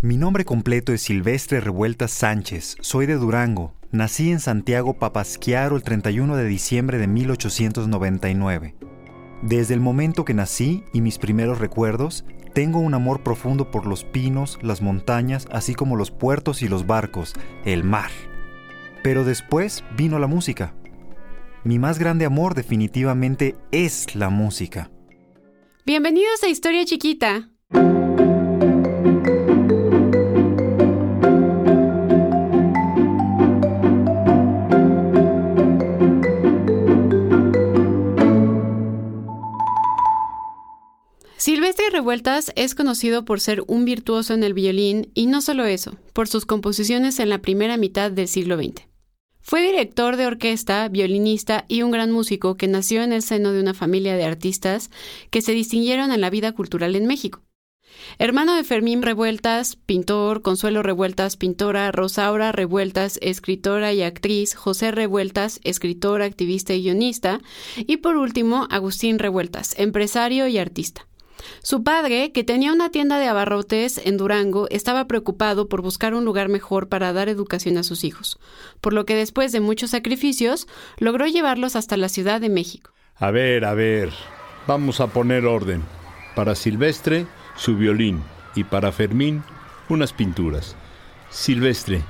Mi nombre completo es Silvestre Revueltas Sánchez, soy de Durango. Nací en Santiago Papasquiaro el 31 de diciembre de 1899. Desde el momento que nací y mis primeros recuerdos, tengo un amor profundo por los pinos, las montañas, así como los puertos y los barcos, el mar. Pero después vino la música. Mi más grande amor definitivamente es la música. Bienvenidos a Historia Chiquita. Silvestre Revueltas es conocido por ser un virtuoso en el violín y no solo eso, por sus composiciones en la primera mitad del siglo XX. Fue director de orquesta, violinista y un gran músico que nació en el seno de una familia de artistas que se distinguieron en la vida cultural en México. Hermano de Fermín Revueltas, pintor, Consuelo Revueltas, pintora, Rosaura Revueltas, escritora y actriz, José Revueltas, escritor, activista y guionista, y por último, Agustín Revueltas, empresario y artista. Su padre, que tenía una tienda de abarrotes en Durango, estaba preocupado por buscar un lugar mejor para dar educación a sus hijos, por lo que después de muchos sacrificios logró llevarlos hasta la Ciudad de México. A ver, a ver, vamos a poner orden. Para Silvestre, su violín, y para Fermín, unas pinturas. Silvestre,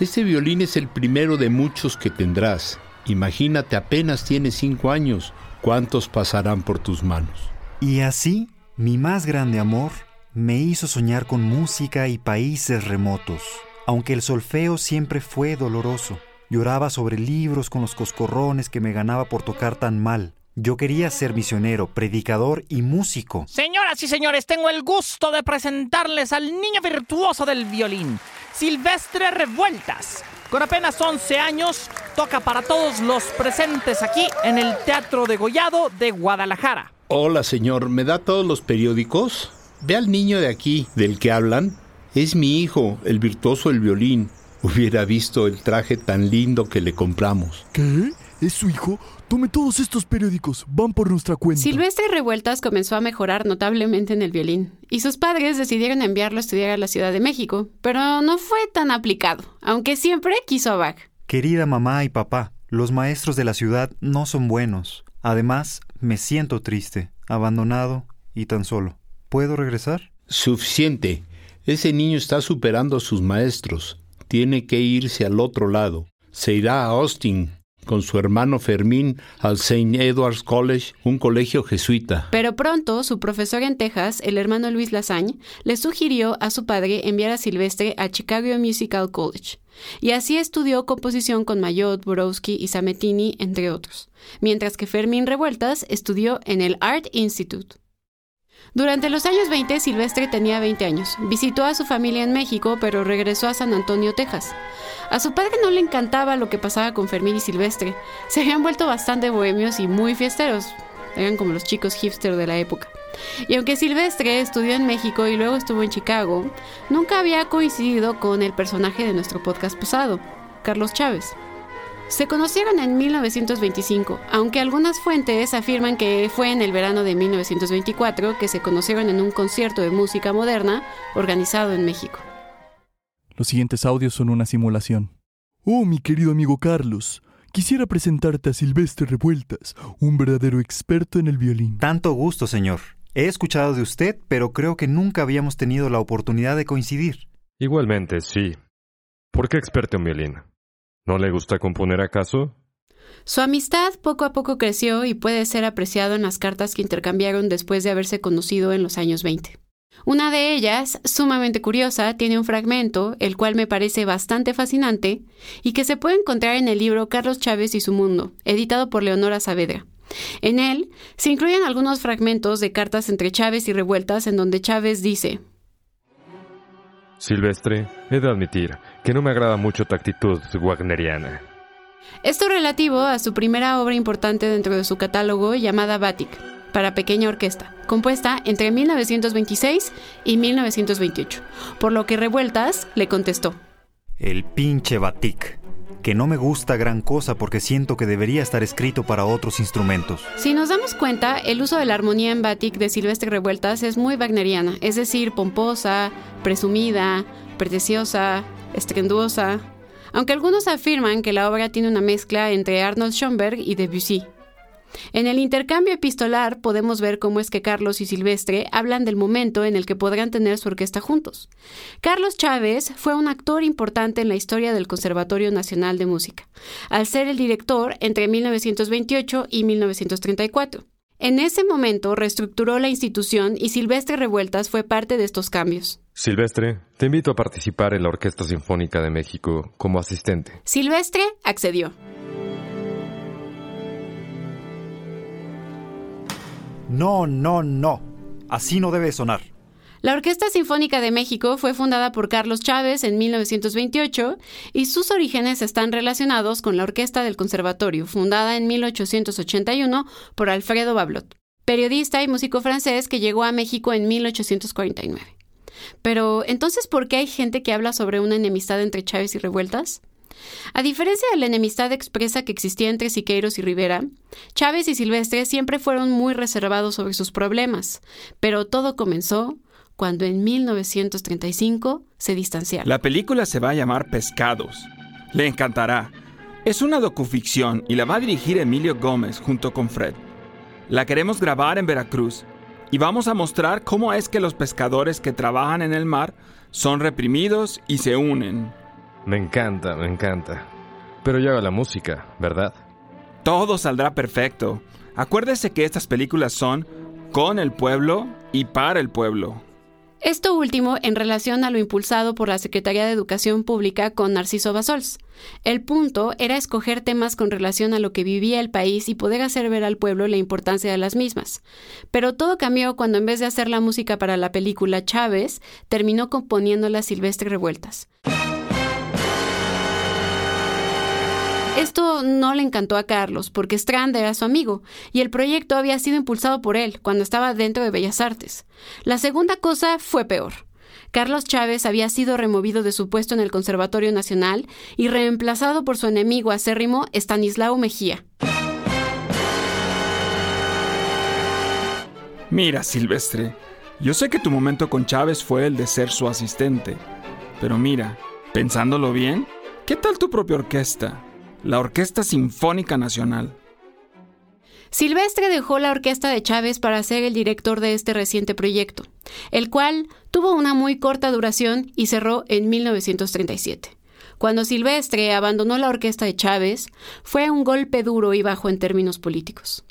este violín es el primero de muchos que tendrás. Imagínate, apenas tienes cinco años. ¿Cuántos pasarán por tus manos? Y así mi más grande amor me hizo soñar con música y países remotos, aunque el solfeo siempre fue doloroso. Lloraba sobre libros con los coscorrones que me ganaba por tocar tan mal. Yo quería ser misionero, predicador y músico. Señoras y señores, tengo el gusto de presentarles al niño virtuoso del violín, Silvestre Revueltas. Con apenas 11 años, toca para todos los presentes aquí en el Teatro de Gollado de Guadalajara. Hola, señor, ¿me da todos los periódicos? Ve al niño de aquí, del que hablan. Es mi hijo, el virtuoso del violín. Hubiera visto el traje tan lindo que le compramos. ¿Qué? ¿Es su hijo? Tome todos estos periódicos, van por nuestra cuenta. Silvestre Revueltas comenzó a mejorar notablemente en el violín, y sus padres decidieron enviarlo a estudiar a la Ciudad de México, pero no fue tan aplicado, aunque siempre quiso a Bach. Querida mamá y papá, los maestros de la ciudad no son buenos. Además, me siento triste, abandonado y tan solo. ¿Puedo regresar? Suficiente. Ese niño está superando a sus maestros. Tiene que irse al otro lado. Se irá a Austin con su hermano Fermín al St. Edward's College, un colegio jesuita. Pero pronto su profesor en Texas, el hermano Luis Lasagne, le sugirió a su padre enviar a Silvestre a Chicago Musical College. Y así estudió composición con Mayotte, Borowski y Sametini, entre otros, mientras que Fermín Revueltas estudió en el Art Institute. Durante los años 20, Silvestre tenía 20 años. Visitó a su familia en México, pero regresó a San Antonio, Texas. A su padre no le encantaba lo que pasaba con Fermín y Silvestre. Se habían vuelto bastante bohemios y muy fiesteros. Eran como los chicos hipster de la época. Y aunque Silvestre estudió en México y luego estuvo en Chicago, nunca había coincidido con el personaje de nuestro podcast pasado, Carlos Chávez. Se conocieron en 1925, aunque algunas fuentes afirman que fue en el verano de 1924 que se conocieron en un concierto de música moderna organizado en México. Los siguientes audios son una simulación. Oh, mi querido amigo Carlos, quisiera presentarte a Silvestre Revueltas, un verdadero experto en el violín. Tanto gusto, señor. He escuchado de usted, pero creo que nunca habíamos tenido la oportunidad de coincidir. Igualmente, sí. ¿Por qué experto en violín? ¿No le gusta componer acaso? Su amistad poco a poco creció y puede ser apreciado en las cartas que intercambiaron después de haberse conocido en los años 20. Una de ellas, sumamente curiosa, tiene un fragmento, el cual me parece bastante fascinante, y que se puede encontrar en el libro Carlos Chávez y su mundo, editado por Leonora Saavedra. En él se incluyen algunos fragmentos de cartas entre Chávez y Revueltas en donde Chávez dice Silvestre, he de admitir que no me agrada mucho tu actitud wagneriana. Esto relativo a su primera obra importante dentro de su catálogo llamada Batik, para pequeña orquesta, compuesta entre 1926 y 1928, por lo que Revueltas le contestó. El pinche Batik. que no me gusta gran cosa porque siento que debería estar escrito para otros instrumentos. Si nos damos cuenta, el uso de la armonía en Batik de Silvestre Revueltas es muy wagneriana, es decir, pomposa, presumida, preciosa, estrenduosa, aunque algunos afirman que la obra tiene una mezcla entre Arnold Schoenberg y Debussy. En el intercambio epistolar podemos ver cómo es que Carlos y Silvestre hablan del momento en el que podrán tener su orquesta juntos. Carlos Chávez fue un actor importante en la historia del Conservatorio Nacional de Música, al ser el director entre 1928 y 1934. En ese momento reestructuró la institución y Silvestre Revueltas fue parte de estos cambios. Silvestre, te invito a participar en la Orquesta Sinfónica de México como asistente. Silvestre accedió. No, no, no. Así no debe sonar. La Orquesta Sinfónica de México fue fundada por Carlos Chávez en 1928 y sus orígenes están relacionados con la Orquesta del Conservatorio, fundada en 1881 por Alfredo Bablot, periodista y músico francés que llegó a México en 1849. Pero, ¿entonces por qué hay gente que habla sobre una enemistad entre Chávez y revueltas? A diferencia de la enemistad expresa que existía entre Siqueiros y Rivera, Chávez y Silvestre siempre fueron muy reservados sobre sus problemas, pero todo comenzó cuando en 1935 se distanciaron. La película se va a llamar Pescados. Le encantará. Es una docuficción y la va a dirigir Emilio Gómez junto con Fred. La queremos grabar en Veracruz y vamos a mostrar cómo es que los pescadores que trabajan en el mar son reprimidos y se unen. Me encanta, me encanta. Pero ya la música, ¿verdad? Todo saldrá perfecto. Acuérdese que estas películas son con el pueblo y para el pueblo. Esto último en relación a lo impulsado por la Secretaría de Educación Pública con Narciso Basols. El punto era escoger temas con relación a lo que vivía el país y poder hacer ver al pueblo la importancia de las mismas. Pero todo cambió cuando en vez de hacer la música para la película Chávez, terminó componiéndola Silvestre Revueltas. Esto no le encantó a Carlos, porque Strand era su amigo, y el proyecto había sido impulsado por él cuando estaba dentro de Bellas Artes. La segunda cosa fue peor. Carlos Chávez había sido removido de su puesto en el Conservatorio Nacional y reemplazado por su enemigo acérrimo Estanislao Mejía. Mira, Silvestre, yo sé que tu momento con Chávez fue el de ser su asistente, pero mira, pensándolo bien, ¿qué tal tu propia orquesta? La Orquesta Sinfónica Nacional. Silvestre dejó la orquesta de Chávez para ser el director de este reciente proyecto, el cual tuvo una muy corta duración y cerró en 1937. Cuando Silvestre abandonó la orquesta de Chávez, fue un golpe duro y bajo en términos políticos.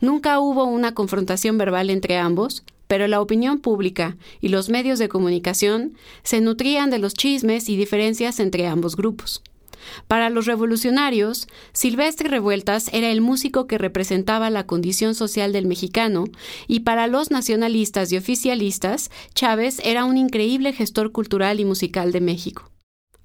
Nunca hubo una confrontación verbal entre ambos, pero la opinión pública y los medios de comunicación se nutrían de los chismes y diferencias entre ambos grupos. Para los revolucionarios, Silvestre Revueltas era el músico que representaba la condición social del mexicano, y para los nacionalistas y oficialistas, Chávez era un increíble gestor cultural y musical de México.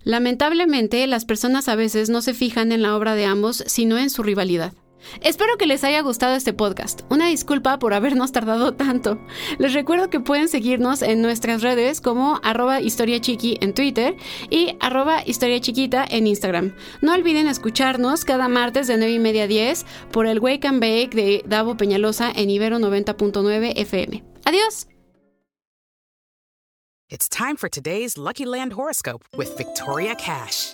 Lamentablemente, las personas a veces no se fijan en la obra de ambos, sino en su rivalidad. Espero que les haya gustado este podcast. Una disculpa por habernos tardado tanto. Les recuerdo que pueden seguirnos en nuestras redes como arroba historiachiqui en Twitter y arroba historiachiquita en Instagram. No olviden escucharnos cada martes de 9 y media a 10 por el Wake and Bake de Davo Peñalosa en Ibero 90.9 FM. Adiós. It's time for today's Lucky Land horoscope with Victoria Cash.